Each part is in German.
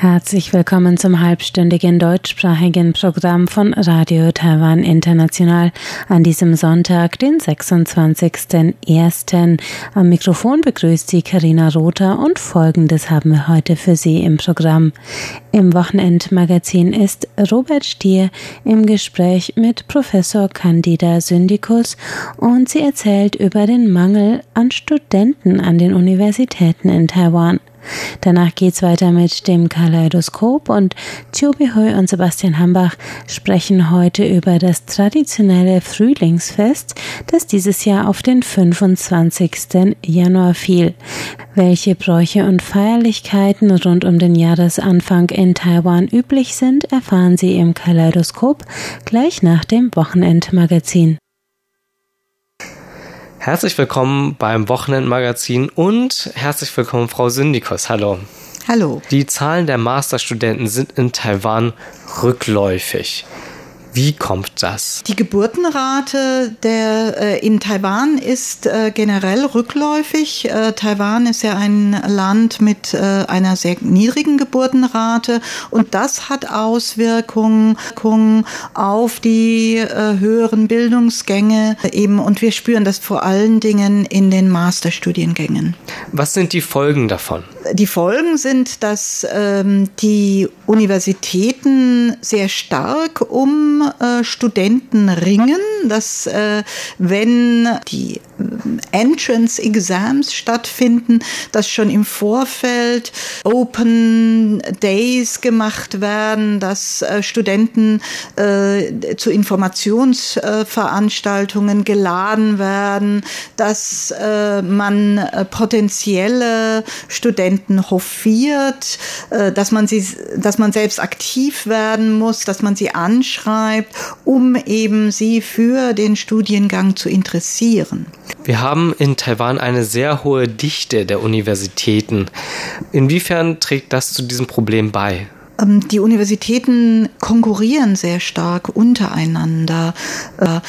Herzlich willkommen zum halbstündigen deutschsprachigen Programm von Radio Taiwan International an diesem Sonntag, den 26.01. Am Mikrofon begrüßt Sie Karina Rother und Folgendes haben wir heute für Sie im Programm. Im Wochenendmagazin ist Robert Stier im Gespräch mit Professor Candida Syndikus und sie erzählt über den Mangel an Studenten an den Universitäten in Taiwan. Danach geht's weiter mit dem Kaleidoskop und Tjobi Hui und Sebastian Hambach sprechen heute über das traditionelle Frühlingsfest, das dieses Jahr auf den 25. Januar fiel. Welche Bräuche und Feierlichkeiten rund um den Jahresanfang in Taiwan üblich sind, erfahren Sie im Kaleidoskop gleich nach dem Wochenendmagazin. Herzlich willkommen beim Wochenendmagazin und herzlich willkommen, Frau Syndikos. Hallo. Hallo. Die Zahlen der Masterstudenten sind in Taiwan rückläufig. Wie kommt das? Die Geburtenrate der, äh, in Taiwan ist äh, generell rückläufig. Äh, Taiwan ist ja ein Land mit äh, einer sehr niedrigen Geburtenrate und das hat Auswirkungen auf die äh, höheren Bildungsgänge eben und wir spüren das vor allen Dingen in den Masterstudiengängen. Was sind die Folgen davon? Die Folgen sind, dass ähm, die Universitäten sehr stark um äh, Studenten ringen, dass äh, wenn die äh, Entrance Exams stattfinden, dass schon im Vorfeld Open Days gemacht werden, dass äh, Studenten äh, zu Informationsveranstaltungen geladen werden, dass äh, man äh, potenzielle Studenten hofiert, dass man sie, dass man selbst aktiv werden muss, dass man sie anschreibt schreibt, um eben sie für den Studiengang zu interessieren. Wir haben in Taiwan eine sehr hohe Dichte der Universitäten. Inwiefern trägt das zu diesem Problem bei? Ähm, die Universitäten konkurrieren sehr stark untereinander. Äh,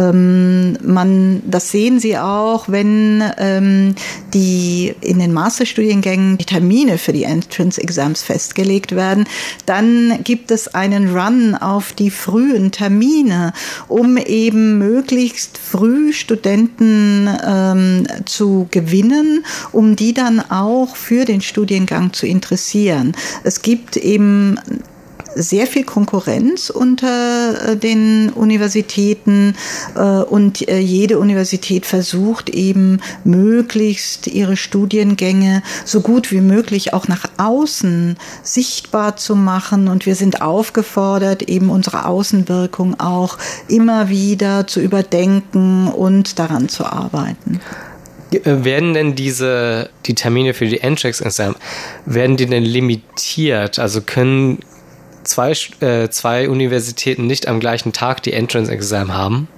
ähm, man, das sehen Sie auch, wenn ähm, die in den Masterstudiengängen die Termine für die Entrance Exams festgelegt werden, dann gibt es einen Run auf die frühen Termine, um eben möglichst früh Studenten zu gewinnen, um die dann auch für den Studiengang zu interessieren. Es gibt eben sehr viel Konkurrenz unter äh, den Universitäten äh, und äh, jede Universität versucht eben möglichst ihre Studiengänge so gut wie möglich auch nach außen sichtbar zu machen und wir sind aufgefordert, eben unsere Außenwirkung auch immer wieder zu überdenken und daran zu arbeiten. Äh, werden denn diese, die Termine für die Entrance-Exam, werden die denn limitiert? Also können zwei, äh, zwei Universitäten nicht am gleichen Tag die Entrance-Exam haben?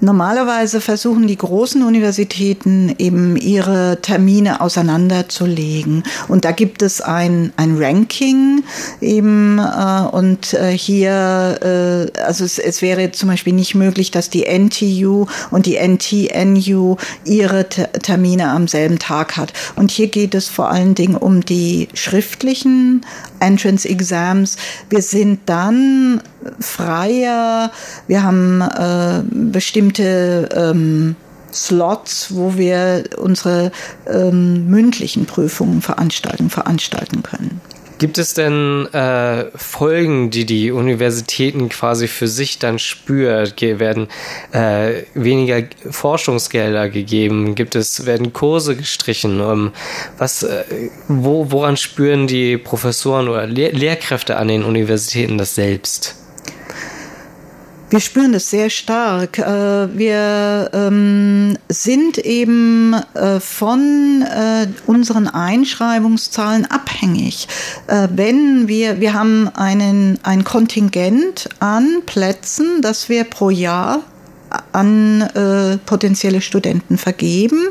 Normalerweise versuchen die großen Universitäten eben ihre Termine auseinanderzulegen. Und da gibt es ein, ein Ranking eben äh, und äh, hier, äh, also es, es wäre zum Beispiel nicht möglich, dass die NTU und die NTNU ihre Termine am selben Tag hat. Und hier geht es vor allen Dingen um die schriftlichen Entrance Exams. Wir sind dann freier, wir haben äh, bestimmte ähm, Slots, wo wir unsere ähm, mündlichen Prüfungen veranstalten, veranstalten können. Gibt es denn äh, Folgen, die die Universitäten quasi für sich dann spürt? Werden äh, weniger Forschungsgelder gegeben? Gibt es werden Kurse gestrichen? Um, was, äh, wo, woran spüren die Professoren oder Lehr Lehrkräfte an den Universitäten das selbst? Wir spüren das sehr stark. Äh, wir ähm, sind eben äh, von äh, unseren Einschreibungszahlen abhängig. Wenn wir, wir haben einen, ein Kontingent an Plätzen, das wir pro Jahr an äh, potenzielle Studenten vergeben.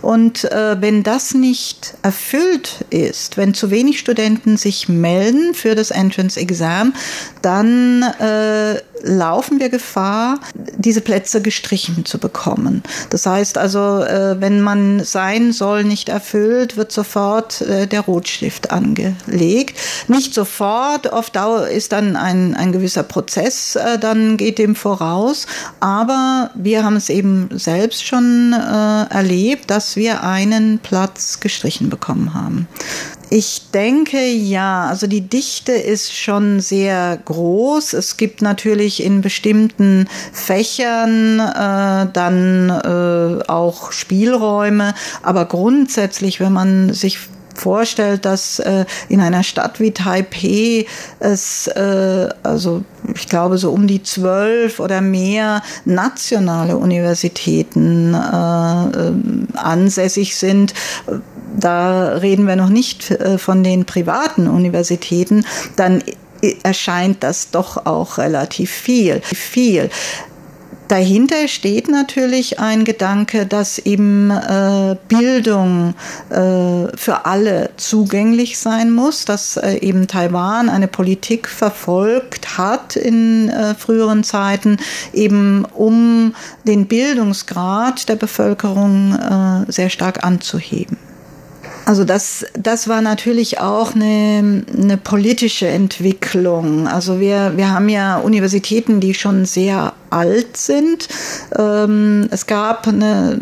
Und äh, wenn das nicht erfüllt ist, wenn zu wenig Studenten sich melden für das Entrance Exam, dann äh, laufen wir Gefahr, diese Plätze gestrichen zu bekommen. Das heißt also, äh, wenn man sein soll nicht erfüllt, wird sofort äh, der Rotstift angelegt. Nicht sofort, auf Dauer ist dann ein, ein gewisser Prozess, äh, dann geht dem voraus. Aber wir haben es eben selbst schon erlebt, dass wir einen Platz gestrichen bekommen haben. Ich denke ja, also die Dichte ist schon sehr groß. Es gibt natürlich in bestimmten Fächern äh, dann äh, auch Spielräume, aber grundsätzlich, wenn man sich vorstellt, dass äh, in einer Stadt wie Taipei es, äh, also ich glaube, so um die zwölf oder mehr nationale Universitäten äh, äh ansässig sind, da reden wir noch nicht äh, von den privaten Universitäten, dann erscheint das doch auch relativ viel. viel. Dahinter steht natürlich ein Gedanke, dass eben äh, Bildung äh, für alle zugänglich sein muss, dass äh, eben Taiwan eine Politik verfolgt hat in äh, früheren Zeiten, eben um den Bildungsgrad der Bevölkerung äh, sehr stark anzuheben. Also das, das war natürlich auch eine, eine politische Entwicklung. Also wir, wir haben ja Universitäten, die schon sehr alt sind. Ähm, es gab eine,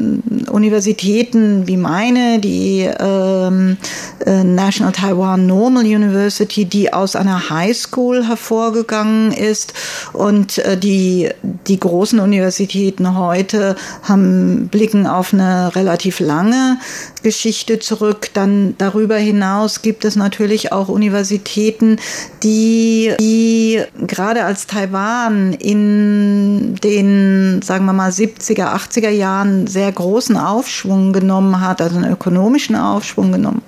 Universitäten wie meine, die ähm, äh, National Taiwan Normal University, die aus einer High School hervorgegangen ist. Und äh, die, die großen Universitäten heute haben, blicken auf eine relativ lange Geschichte zurück. Dann darüber hinaus gibt es natürlich auch Universitäten, die, die gerade als Taiwan in den, sagen wir mal, 70er, 80er Jahren sehr großen Aufschwung genommen hat, also einen ökonomischen Aufschwung genommen,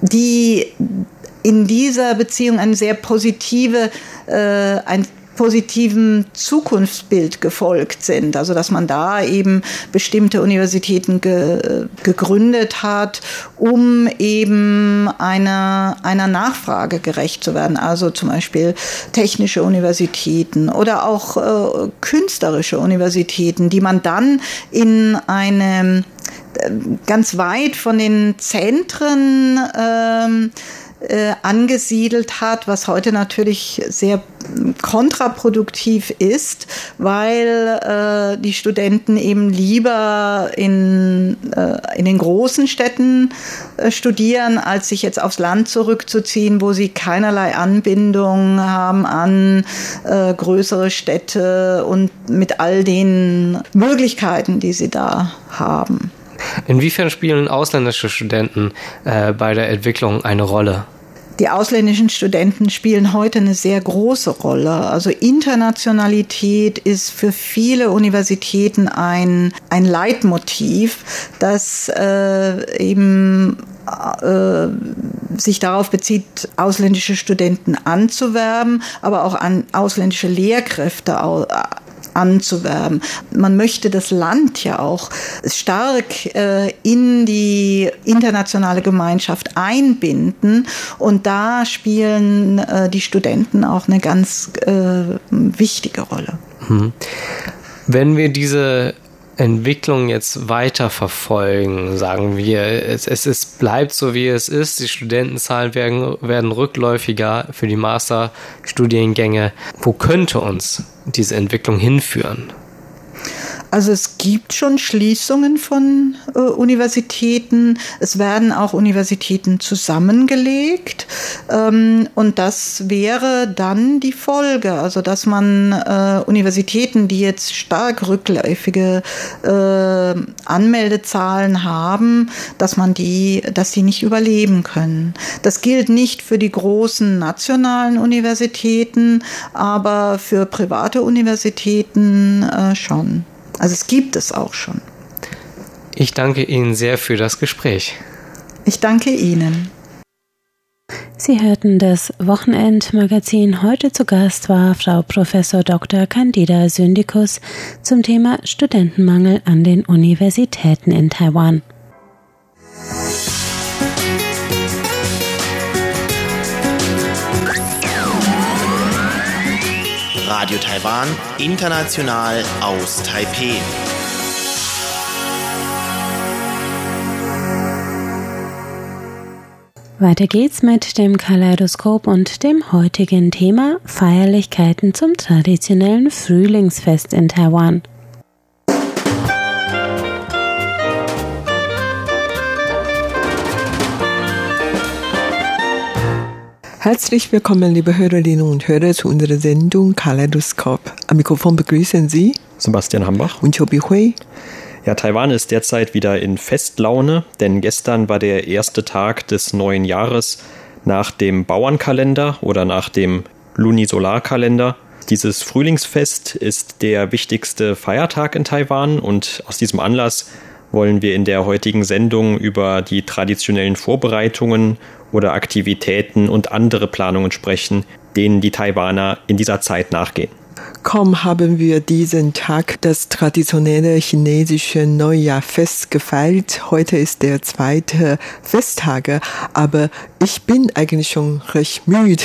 die in dieser Beziehung eine sehr positive, äh, ein positiven Zukunftsbild gefolgt sind. Also dass man da eben bestimmte Universitäten ge, gegründet hat, um eben einer, einer Nachfrage gerecht zu werden. Also zum Beispiel technische Universitäten oder auch äh, künstlerische Universitäten, die man dann in einem äh, ganz weit von den Zentren ähm, äh, angesiedelt hat, was heute natürlich sehr kontraproduktiv ist, weil äh, die Studenten eben lieber in, äh, in den großen Städten äh, studieren, als sich jetzt aufs Land zurückzuziehen, wo sie keinerlei Anbindung haben an äh, größere Städte und mit all den Möglichkeiten, die sie da haben. Inwiefern spielen ausländische Studenten äh, bei der Entwicklung eine Rolle? Die ausländischen Studenten spielen heute eine sehr große Rolle. Also Internationalität ist für viele Universitäten ein, ein Leitmotiv, das äh, eben äh, sich darauf bezieht, ausländische Studenten anzuwerben, aber auch an ausländische Lehrkräfte anzuwerben. Man möchte das Land ja auch stark äh, in die internationale Gemeinschaft einbinden und da spielen äh, die Studenten auch eine ganz äh, wichtige Rolle. Hm. Wenn wir diese Entwicklung jetzt weiter verfolgen, sagen wir, es, es ist, bleibt so wie es ist, die Studentenzahlen werden, werden rückläufiger für die Masterstudiengänge. Wo könnte uns diese Entwicklung hinführen? Also es gibt schon Schließungen von äh, Universitäten. Es werden auch Universitäten zusammengelegt. Ähm, und das wäre dann die Folge. Also dass man äh, Universitäten, die jetzt stark rückläufige äh, Anmeldezahlen haben, dass man die, dass die nicht überleben können. Das gilt nicht für die großen nationalen Universitäten, aber für private Universitäten äh, schon. Also es gibt es auch schon. Ich danke Ihnen sehr für das Gespräch. Ich danke Ihnen. Sie hörten das Wochenendmagazin. Heute zu Gast war Frau Prof. Dr. Candida Syndikus zum Thema Studentenmangel an den Universitäten in Taiwan. Radio Taiwan, international aus Taipeh. Weiter geht's mit dem Kaleidoskop und dem heutigen Thema Feierlichkeiten zum traditionellen Frühlingsfest in Taiwan. Herzlich willkommen, liebe Hörerinnen und Hörer, zu unserer Sendung Kaleidoskop. Am Mikrofon begrüßen Sie Sebastian Hambach und Chobi Hui. Ja, Taiwan ist derzeit wieder in Festlaune, denn gestern war der erste Tag des neuen Jahres nach dem Bauernkalender oder nach dem Lunisolarkalender. Dieses Frühlingsfest ist der wichtigste Feiertag in Taiwan und aus diesem Anlass wollen wir in der heutigen Sendung über die traditionellen Vorbereitungen oder Aktivitäten und andere Planungen sprechen, denen die Taiwaner in dieser Zeit nachgehen. Kaum haben wir diesen Tag das traditionelle chinesische Neujahrfest gefeiert. Heute ist der zweite Festtage, aber ich bin eigentlich schon recht müde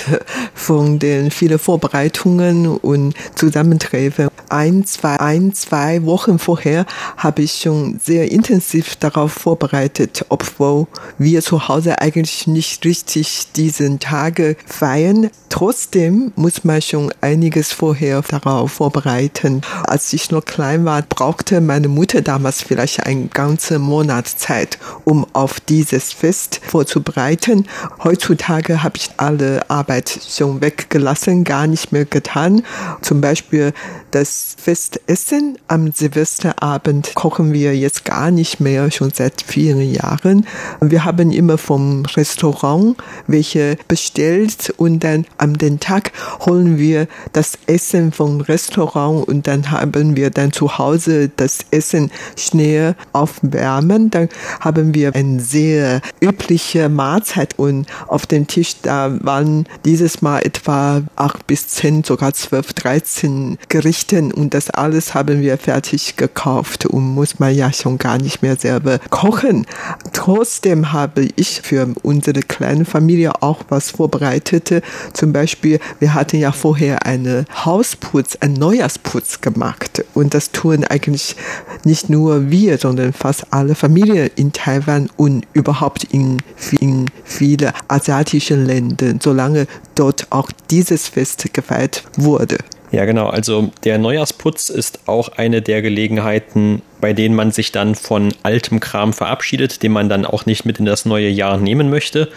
von den vielen Vorbereitungen und Zusammentreffen. Ein, zwei, ein, zwei Wochen vorher habe ich schon sehr intensiv darauf vorbereitet, obwohl wir zu Hause eigentlich nicht richtig diesen Tage feiern. Trotzdem muss man schon einiges vorher darauf vorbereiten. Als ich noch klein war, brauchte meine Mutter damals vielleicht einen ganzen Monat Zeit, um auf dieses Fest vorzubereiten. Heutzutage habe ich alle Arbeit schon weggelassen, gar nicht mehr getan. Zum Beispiel das Festessen am Silvesterabend kochen wir jetzt gar nicht mehr, schon seit vielen Jahren. Wir haben immer vom Restaurant welche bestellt und dann am den Tag holen wir das Essen vom Restaurant und dann haben wir dann zu Hause das Essen schnell aufwärmen. Dann haben wir eine sehr übliche Mahlzeit und auf dem Tisch da waren dieses Mal etwa acht bis zehn, sogar zwölf, dreizehn Gerichte richten und das alles haben wir fertig gekauft und muss man ja schon gar nicht mehr selber kochen. Trotzdem habe ich für unsere kleine Familie auch was vorbereitet. Zum Beispiel, wir hatten ja vorher eine Hausputz, einen Neujahrsputz gemacht und das tun eigentlich nicht nur wir, sondern fast alle Familien in Taiwan und überhaupt in, in viele asiatische Länder, solange dort auch dieses Fest gefeiert wurde. Ja, genau. Also der Neujahrsputz ist auch eine der Gelegenheiten, bei denen man sich dann von altem Kram verabschiedet, den man dann auch nicht mit in das neue Jahr nehmen möchte.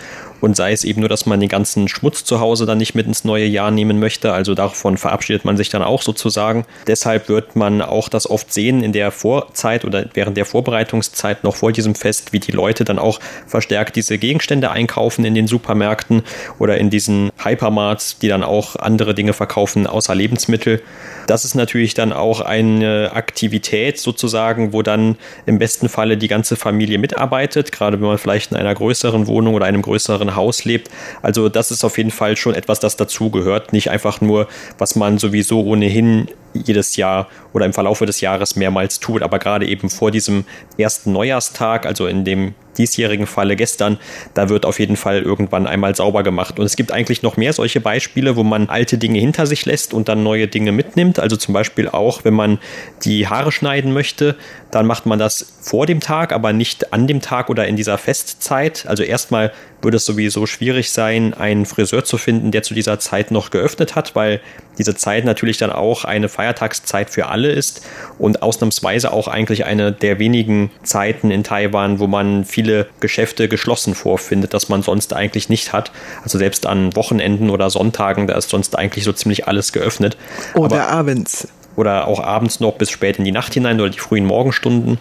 Und sei es eben nur, dass man den ganzen Schmutz zu Hause dann nicht mit ins neue Jahr nehmen möchte. Also davon verabschiedet man sich dann auch sozusagen. Deshalb wird man auch das oft sehen in der Vorzeit oder während der Vorbereitungszeit noch vor diesem Fest, wie die Leute dann auch verstärkt diese Gegenstände einkaufen in den Supermärkten oder in diesen Hypermarts, die dann auch andere Dinge verkaufen außer Lebensmittel. Das ist natürlich dann auch eine Aktivität sozusagen, wo dann im besten Falle die ganze Familie mitarbeitet, gerade wenn man vielleicht in einer größeren Wohnung oder einem größeren Haus lebt. Also das ist auf jeden Fall schon etwas, das dazugehört, nicht einfach nur, was man sowieso ohnehin jedes Jahr oder im Verlaufe des Jahres mehrmals tut, aber gerade eben vor diesem ersten Neujahrstag, also in dem diesjährigen Falle gestern, da wird auf jeden Fall irgendwann einmal sauber gemacht. Und es gibt eigentlich noch mehr solche Beispiele, wo man alte Dinge hinter sich lässt und dann neue Dinge mitnimmt. Also zum Beispiel auch, wenn man die Haare schneiden möchte, dann macht man das vor dem Tag, aber nicht an dem Tag oder in dieser Festzeit. Also erstmal würde es sowieso schwierig sein, einen Friseur zu finden, der zu dieser Zeit noch geöffnet hat, weil diese Zeit natürlich dann auch eine Feiertagszeit für alle ist und ausnahmsweise auch eigentlich eine der wenigen Zeiten in Taiwan, wo man viele Geschäfte geschlossen vorfindet, das man sonst eigentlich nicht hat. Also selbst an Wochenenden oder Sonntagen, da ist sonst eigentlich so ziemlich alles geöffnet. Oder Aber abends oder auch abends noch bis spät in die Nacht hinein oder die frühen Morgenstunden.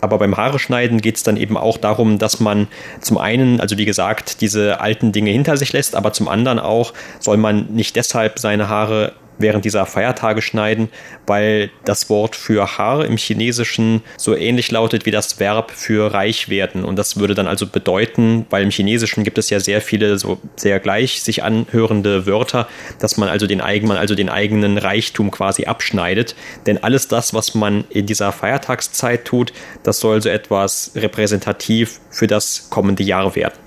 Aber beim Haare schneiden geht es dann eben auch darum, dass man zum einen, also wie gesagt, diese alten Dinge hinter sich lässt, aber zum anderen auch soll man nicht deshalb seine Haare während dieser Feiertage schneiden, weil das Wort für Haar im Chinesischen so ähnlich lautet wie das Verb für reich werden. Und das würde dann also bedeuten, weil im Chinesischen gibt es ja sehr viele so sehr gleich sich anhörende Wörter, dass man also den eigenen, also den eigenen Reichtum quasi abschneidet. Denn alles das, was man in dieser Feiertagszeit tut, das soll so etwas repräsentativ für das kommende Jahr werden.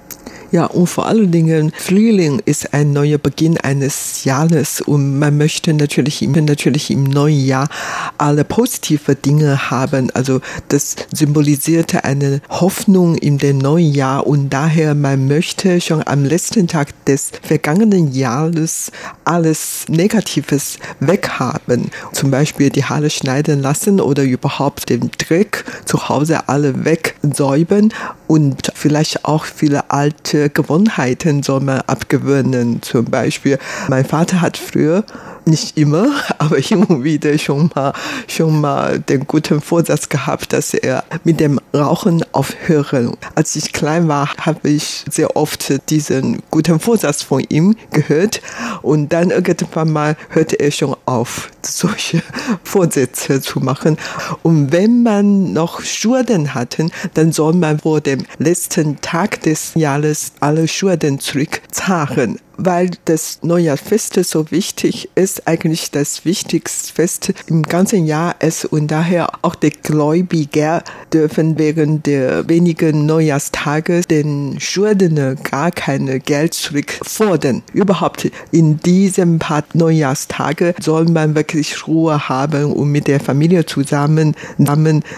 Ja, und vor allen Dingen, Frühling ist ein neuer Beginn eines Jahres und man möchte natürlich, natürlich im neuen Jahr alle positive Dinge haben. Also das symbolisierte eine Hoffnung in dem neuen Jahr und daher man möchte schon am letzten Tag des vergangenen Jahres alles Negatives weghaben. Zum Beispiel die Haare schneiden lassen oder überhaupt den Dreck zu Hause alle wegsäubern und vielleicht auch viele alte Gewohnheiten soll man abgewöhnen. Zum Beispiel, mein Vater hat früher nicht immer, aber immer wieder schon mal, schon mal den guten Vorsatz gehabt, dass er mit dem Rauchen aufhören. Als ich klein war, habe ich sehr oft diesen guten Vorsatz von ihm gehört und dann irgendwann mal hörte er schon auf, solche Vorsätze zu machen. Und wenn man noch Schulden hatte, dann soll man vor dem letzten Tag des Jahres alle Schulden zurückzahlen weil das Neujahrsfest so wichtig ist, eigentlich das wichtigste Fest im ganzen Jahr ist und daher auch die Gläubiger dürfen während der wenigen Neujahrstage den Schuldner gar keine Geld zurückfordern. Überhaupt in diesem paar Neujahrstage soll man wirklich Ruhe haben und mit der Familie zusammen,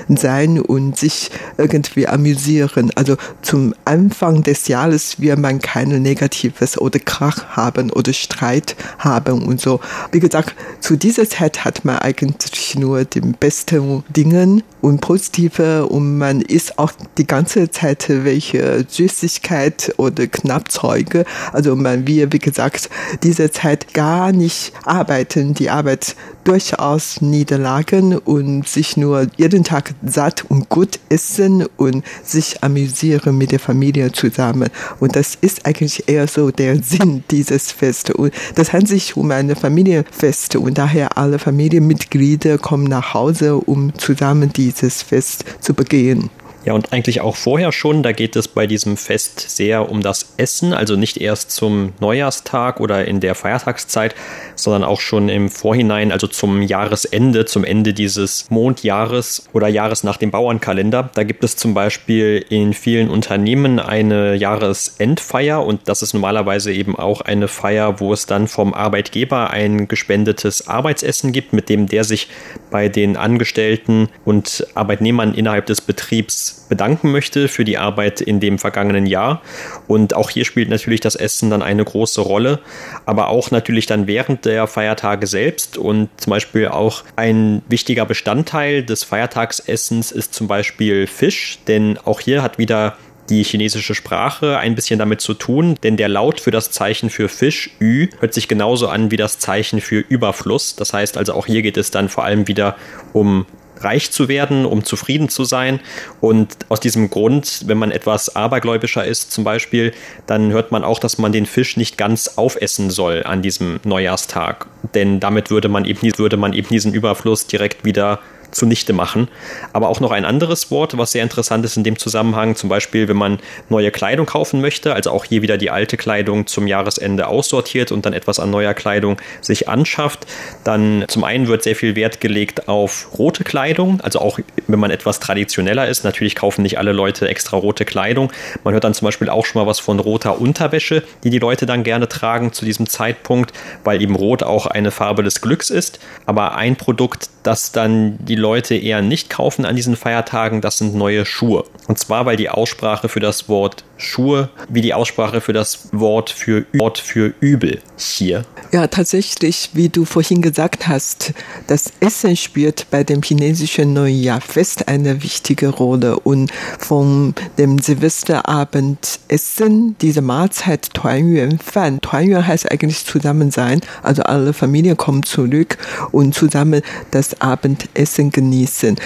sein und sich irgendwie amüsieren. Also zum Anfang des Jahres wird man keine Negatives oder Krach Krach haben oder Streit haben und so. Wie gesagt, zu dieser Zeit hat man eigentlich nur die besten Dinge und positive und man isst auch die ganze Zeit welche Süßigkeit oder Knappzeuge. Also man will, wie gesagt, diese Zeit gar nicht arbeiten, die Arbeit durchaus niederlagen und sich nur jeden Tag satt und gut essen und sich amüsieren mit der Familie zusammen. Und das ist eigentlich eher so der Sinn dieses Fest. Und das handelt sich um eine Familienfest und daher alle Familienmitglieder kommen nach Hause, um zusammen dieses Fest zu begehen. Ja, und eigentlich auch vorher schon, da geht es bei diesem Fest sehr um das Essen, also nicht erst zum Neujahrstag oder in der Feiertagszeit, sondern auch schon im Vorhinein, also zum Jahresende, zum Ende dieses Mondjahres oder Jahres nach dem Bauernkalender. Da gibt es zum Beispiel in vielen Unternehmen eine Jahresendfeier und das ist normalerweise eben auch eine Feier, wo es dann vom Arbeitgeber ein gespendetes Arbeitsessen gibt, mit dem der sich bei den Angestellten und Arbeitnehmern innerhalb des Betriebs bedanken möchte für die Arbeit in dem vergangenen Jahr. Und auch hier spielt natürlich das Essen dann eine große Rolle, aber auch natürlich dann während der Feiertage selbst. Und zum Beispiel auch ein wichtiger Bestandteil des Feiertagsessens ist zum Beispiel Fisch, denn auch hier hat wieder die chinesische Sprache ein bisschen damit zu tun, denn der Laut für das Zeichen für Fisch, Ü, hört sich genauso an wie das Zeichen für Überfluss. Das heißt also auch hier geht es dann vor allem wieder um reich zu werden, um zufrieden zu sein. Und aus diesem Grund, wenn man etwas abergläubischer ist zum Beispiel, dann hört man auch, dass man den Fisch nicht ganz aufessen soll an diesem Neujahrstag. Denn damit würde man eben, würde man eben diesen Überfluss direkt wieder zunichte machen. Aber auch noch ein anderes Wort, was sehr interessant ist in dem Zusammenhang, zum Beispiel, wenn man neue Kleidung kaufen möchte, also auch hier wieder die alte Kleidung zum Jahresende aussortiert und dann etwas an neuer Kleidung sich anschafft, dann zum einen wird sehr viel Wert gelegt auf rote Kleidung, also auch wenn man etwas traditioneller ist. Natürlich kaufen nicht alle Leute extra rote Kleidung. Man hört dann zum Beispiel auch schon mal was von roter Unterwäsche, die die Leute dann gerne tragen zu diesem Zeitpunkt, weil eben rot auch eine Farbe des Glücks ist. Aber ein Produkt, das dann die Leute eher nicht kaufen an diesen Feiertagen, das sind neue Schuhe. Und zwar, weil die Aussprache für das Wort Schuhe wie die Aussprache für das Wort für Wort für übel hier. Ja, tatsächlich, wie du vorhin gesagt hast, das Essen spielt bei dem chinesischen Neujahrfest eine wichtige Rolle. Und von dem Silvesterabend-Essen, diese Mahlzeit Tuanyuan Fan, Tuanyuan heißt eigentlich zusammen sein, also alle Familien kommen zurück und zusammen das Abendessen genießen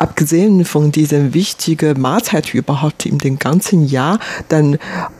abgesehen von dieser wichtigen Mahlzeit überhaupt in dem ganzen Jahr, dann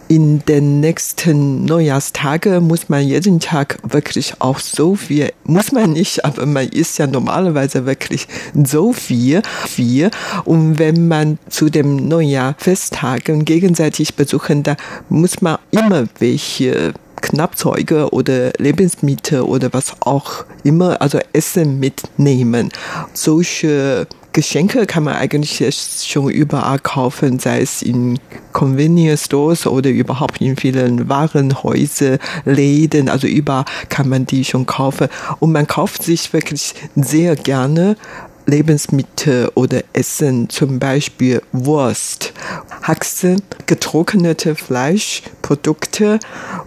in den nächsten Neujahrstagen muss man jeden Tag wirklich auch so viel, muss man nicht, aber man isst ja normalerweise wirklich so viel, viel. Und wenn man zu dem Neujahr Festtagen gegenseitig besuchen, da muss man immer welche Knappzeuge oder Lebensmittel oder was auch immer, also Essen mitnehmen. Solche Geschenke kann man eigentlich schon überall kaufen, sei es in Convenience Stores oder überhaupt in vielen Warenhäuser, Läden, also überall kann man die schon kaufen. Und man kauft sich wirklich sehr gerne Lebensmittel oder Essen, zum Beispiel Wurst, Haxen, getrocknete Fleischprodukte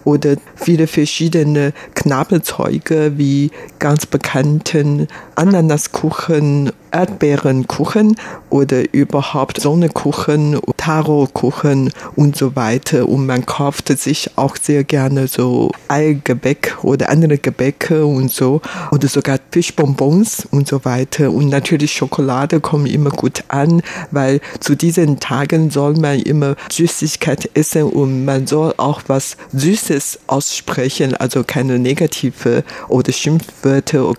oder viele verschiedene Knabelzeuge wie ganz bekannten Ananaskuchen Erdbeerenkuchen oder überhaupt Sonnenkuchen, Tarokuchen und so weiter. Und man kauft sich auch sehr gerne so Eigebäck oder andere Gebäcke und so oder sogar Fischbonbons und so weiter. Und natürlich Schokolade kommt immer gut an, weil zu diesen Tagen soll man immer Süßigkeit essen und man soll auch was Süßes aussprechen, also keine negative oder Schimpfwörter oder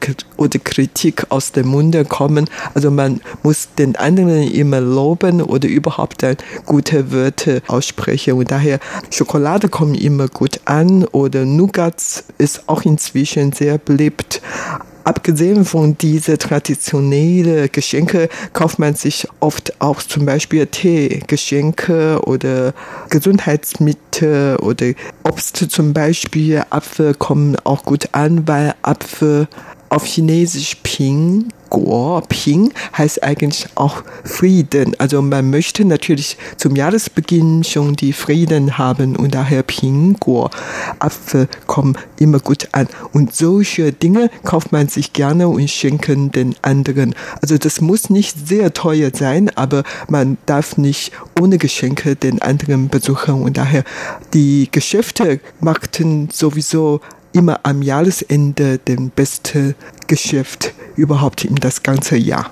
Kritik aus dem Munde kommen. Also man muss den anderen immer loben oder überhaupt dann gute Wörter aussprechen. Und daher Schokolade kommt immer gut an oder Nougats ist auch inzwischen sehr beliebt. Abgesehen von diese traditionellen Geschenke kauft man sich oft auch zum Beispiel Teegeschenke oder Gesundheitsmittel oder Obst zum Beispiel. Apfel kommen auch gut an, weil Apfel auf Chinesisch Ping Guo Ping heißt eigentlich auch Frieden. Also man möchte natürlich zum Jahresbeginn schon die Frieden haben und daher Ping Guo Apfel kommen immer gut an. Und solche Dinge kauft man sich gerne und schenken den anderen. Also das muss nicht sehr teuer sein, aber man darf nicht ohne Geschenke den anderen besuchen und daher die Geschäfte machten sowieso immer am Jahresende den beste Geschäft überhaupt in das ganze Jahr.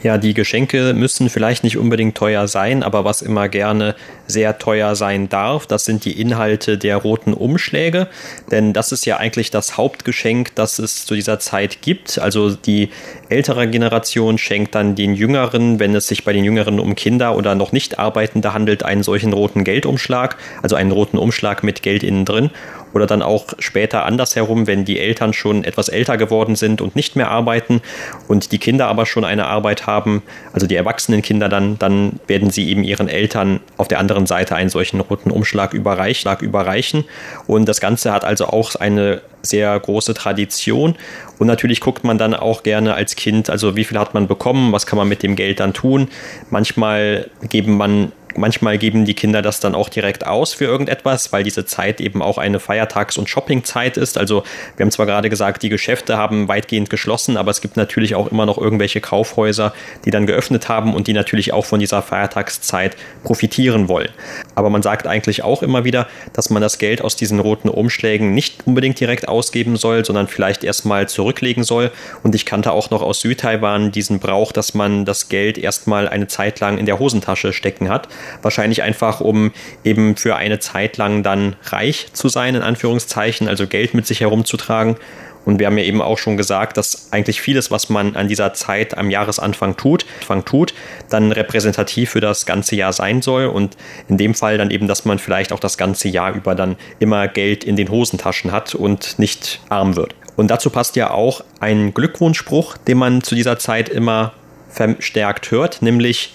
Ja, die Geschenke müssen vielleicht nicht unbedingt teuer sein, aber was immer gerne sehr teuer sein darf, das sind die Inhalte der roten Umschläge, denn das ist ja eigentlich das Hauptgeschenk, das es zu dieser Zeit gibt. Also die ältere Generation schenkt dann den Jüngeren, wenn es sich bei den Jüngeren um Kinder oder noch nicht Arbeitende handelt, einen solchen roten Geldumschlag, also einen roten Umschlag mit Geld innen drin oder dann auch später andersherum, wenn die Eltern schon etwas älter geworden sind und nicht mehr arbeiten und die Kinder aber schon eine Arbeit haben, also die erwachsenen Kinder dann, dann werden sie eben ihren Eltern auf der anderen Seite einen solchen roten Umschlag überreichen. Und das Ganze hat also auch eine sehr große Tradition. Und natürlich guckt man dann auch gerne als Kind, also wie viel hat man bekommen, was kann man mit dem Geld dann tun. Manchmal geben man Manchmal geben die Kinder das dann auch direkt aus für irgendetwas, weil diese Zeit eben auch eine Feiertags- und Shoppingzeit ist. Also wir haben zwar gerade gesagt, die Geschäfte haben weitgehend geschlossen, aber es gibt natürlich auch immer noch irgendwelche Kaufhäuser, die dann geöffnet haben und die natürlich auch von dieser Feiertagszeit profitieren wollen. Aber man sagt eigentlich auch immer wieder, dass man das Geld aus diesen roten Umschlägen nicht unbedingt direkt ausgeben soll, sondern vielleicht erstmal zurücklegen soll. Und ich kannte auch noch aus Südtaiwan diesen Brauch, dass man das Geld erstmal eine Zeit lang in der Hosentasche stecken hat. Wahrscheinlich einfach, um eben für eine Zeit lang dann reich zu sein, in Anführungszeichen, also Geld mit sich herumzutragen. Und wir haben ja eben auch schon gesagt, dass eigentlich vieles, was man an dieser Zeit am Jahresanfang tut, Anfang tut, dann repräsentativ für das ganze Jahr sein soll. Und in dem Fall dann eben, dass man vielleicht auch das ganze Jahr über dann immer Geld in den Hosentaschen hat und nicht arm wird. Und dazu passt ja auch ein Glückwunschspruch, den man zu dieser Zeit immer verstärkt hört, nämlich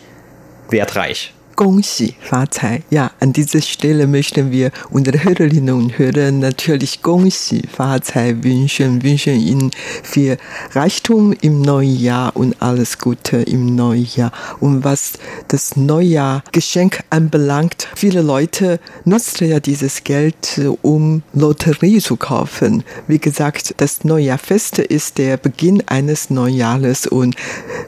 wertreich. 恭喜发财！Ja, an dieser Stelle möchten wir unsere Hörerinnen und Hörer natürlich 恭喜发财 wünschen, wünschen ihnen viel Reichtum im neuen Jahr und alles Gute im neuen Jahr. Und was das Neujahr Geschenk anbelangt, viele Leute nutzen ja dieses Geld, um Lotterie zu kaufen. Wie gesagt, das Neujahrfest ist der Beginn eines Neujahres und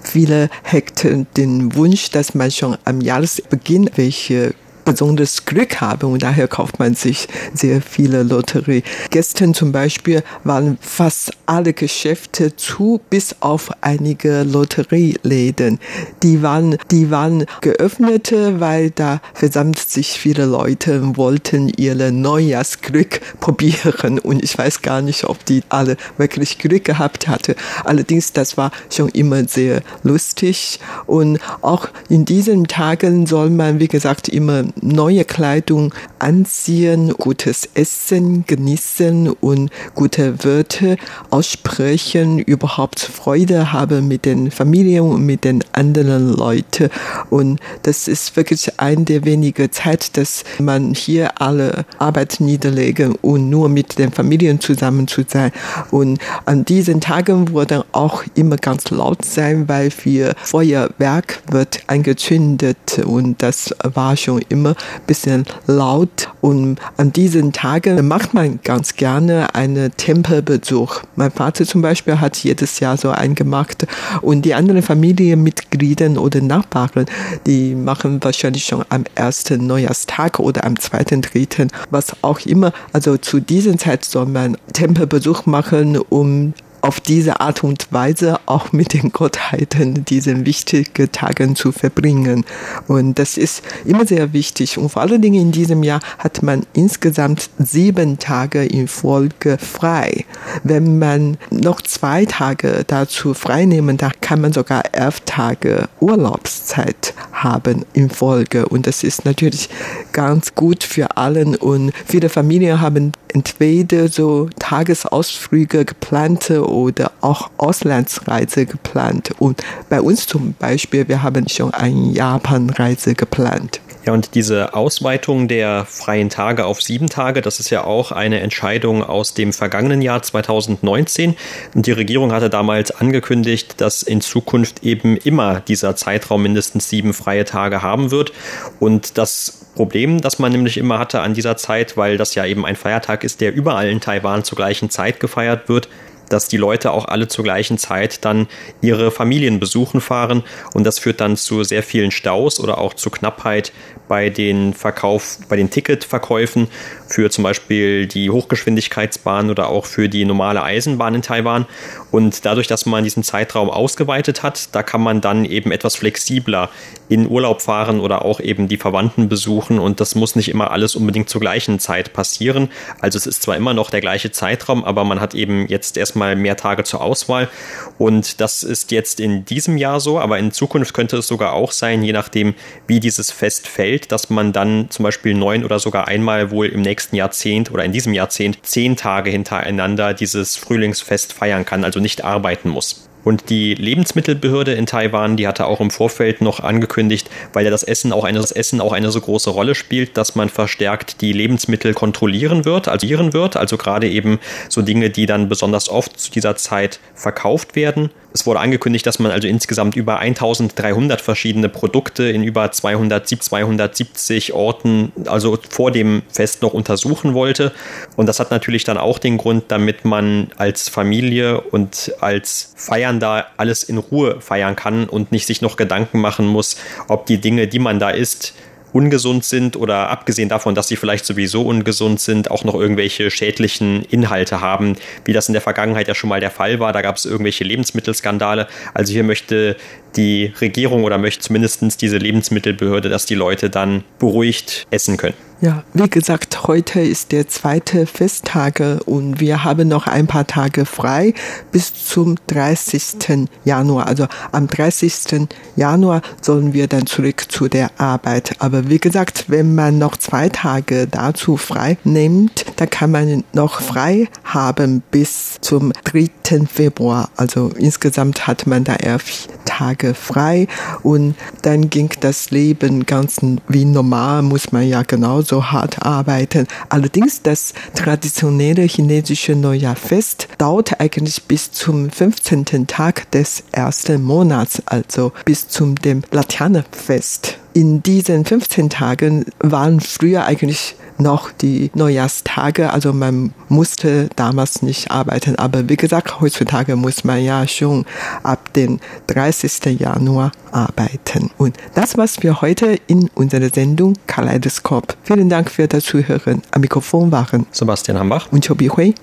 viele hegten den Wunsch, dass man schon am Jahresbeginn Beginn welche besonderes Glück haben und daher kauft man sich sehr viele Lotterie. Gestern zum Beispiel waren fast alle Geschäfte zu, bis auf einige Lotterieläden. Die waren, die waren geöffnet, weil da versammelt sich viele Leute und wollten ihre Neujahrsglück probieren und ich weiß gar nicht, ob die alle wirklich Glück gehabt hatte. Allerdings, das war schon immer sehr lustig und auch in diesen Tagen soll man, wie gesagt, immer neue Kleidung anziehen, gutes Essen genießen und gute Wörter aussprechen, überhaupt Freude haben mit den Familien und mit den anderen Leuten. Und das ist wirklich ein der wenigen Zeit, dass man hier alle Arbeit niederlegen und nur mit den Familien zusammen zu sein. Und an diesen Tagen wurde auch immer ganz laut sein, weil wir Feuerwerk wird angezündet und das war schon immer ein bisschen laut. Und an diesen Tagen macht man ganz gerne einen Tempelbesuch. Mein Vater zum Beispiel hat jedes Jahr so einen gemacht und die anderen Familienmitglieder oder Nachbarn, die machen wahrscheinlich schon am ersten Neujahrstag oder am zweiten, dritten, was auch immer. Also zu dieser Zeit soll man Tempelbesuch machen, um auf diese Art und Weise auch mit den Gottheiten diese wichtigen Tage zu verbringen. Und das ist immer sehr wichtig. Und vor allen Dingen in diesem Jahr hat man insgesamt sieben Tage in Folge frei. Wenn man noch zwei Tage dazu frei nehmen, dann kann man sogar elf Tage Urlaubszeit haben in Folge. Und das ist natürlich ganz gut für allen. Und viele Familien haben entweder so Tagesausflüge geplant oder auch Auslandsreise geplant. Und bei uns zum Beispiel, wir haben schon eine Japanreise geplant. Ja, und diese Ausweitung der freien Tage auf sieben Tage, das ist ja auch eine Entscheidung aus dem vergangenen Jahr 2019. Und die Regierung hatte damals angekündigt, dass in Zukunft eben immer dieser Zeitraum mindestens sieben freie Tage haben wird. Und das Problem, das man nämlich immer hatte an dieser Zeit, weil das ja eben ein Feiertag ist, der überall in Taiwan zur gleichen Zeit gefeiert wird, dass die Leute auch alle zur gleichen Zeit dann ihre Familien besuchen fahren und das führt dann zu sehr vielen Staus oder auch zu Knappheit bei den Verkauf, bei den Ticketverkäufen für zum Beispiel die Hochgeschwindigkeitsbahn oder auch für die normale Eisenbahn in Taiwan. Und dadurch, dass man diesen Zeitraum ausgeweitet hat, da kann man dann eben etwas flexibler in Urlaub fahren oder auch eben die Verwandten besuchen. Und das muss nicht immer alles unbedingt zur gleichen Zeit passieren. Also es ist zwar immer noch der gleiche Zeitraum, aber man hat eben jetzt erstmal mehr Tage zur Auswahl. Und das ist jetzt in diesem Jahr so, aber in Zukunft könnte es sogar auch sein, je nachdem, wie dieses Fest fällt, dass man dann zum Beispiel neun oder sogar einmal wohl im nächsten Jahrzehnt oder in diesem Jahrzehnt zehn Tage hintereinander dieses Frühlingsfest feiern kann, also nicht arbeiten muss. Und die Lebensmittelbehörde in Taiwan, die hatte auch im Vorfeld noch angekündigt, weil ja das Essen auch eine, das Essen auch eine so große Rolle spielt, dass man verstärkt die Lebensmittel kontrollieren wird, also wird, also gerade eben so Dinge, die dann besonders oft zu dieser Zeit verkauft werden. Es wurde angekündigt, dass man also insgesamt über 1300 verschiedene Produkte in über 270 Orten, also vor dem Fest noch untersuchen wollte. Und das hat natürlich dann auch den Grund, damit man als Familie und als Feiernder alles in Ruhe feiern kann und nicht sich noch Gedanken machen muss, ob die Dinge, die man da isst, ungesund sind oder abgesehen davon, dass sie vielleicht sowieso ungesund sind, auch noch irgendwelche schädlichen Inhalte haben, wie das in der Vergangenheit ja schon mal der Fall war. Da gab es irgendwelche Lebensmittelskandale. Also hier möchte die Regierung oder möchte zumindest diese Lebensmittelbehörde, dass die Leute dann beruhigt essen können. Ja, wie gesagt, heute ist der zweite Festtage und wir haben noch ein paar Tage frei bis zum 30. Januar. Also am 30. Januar sollen wir dann zurück zu der Arbeit. Aber wie gesagt, wenn man noch zwei Tage dazu frei nimmt, dann kann man noch frei haben bis zum 3. Februar. Also insgesamt hat man da elf Tage frei und dann ging das Leben ganz wie normal, muss man ja genauso hart arbeiten. Allerdings das traditionelle chinesische Neujahrfest dauert eigentlich bis zum 15. Tag des ersten Monats, also bis zum dem Laternenfest. In diesen 15 Tagen waren früher eigentlich noch die Neujahrstage. Also man musste damals nicht arbeiten. Aber wie gesagt, heutzutage muss man ja schon ab dem 30. Januar arbeiten. Und das war's für heute in unserer Sendung Kaleidoskop. Vielen Dank für das Zuhören. Am Mikrofon waren Sebastian Hambach und Chobi Hui.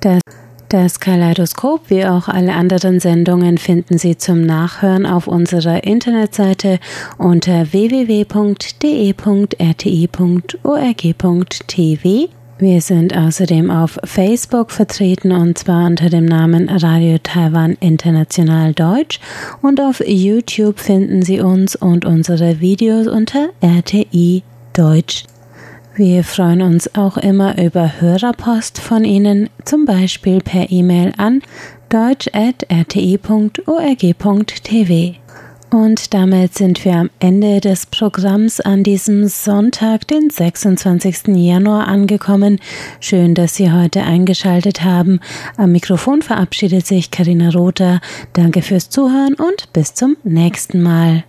Das das Kaleidoskop wie auch alle anderen Sendungen finden Sie zum Nachhören auf unserer Internetseite unter www.de.rti.org.tv. Wir sind außerdem auf Facebook vertreten und zwar unter dem Namen Radio Taiwan International Deutsch und auf YouTube finden Sie uns und unsere Videos unter RTI Deutsch. Wir freuen uns auch immer über Hörerpost von Ihnen, zum Beispiel per E-Mail an deutsch.rti.org.tv. Und damit sind wir am Ende des Programms an diesem Sonntag, den 26. Januar, angekommen. Schön, dass Sie heute eingeschaltet haben. Am Mikrofon verabschiedet sich Karina Rother. Danke fürs Zuhören und bis zum nächsten Mal.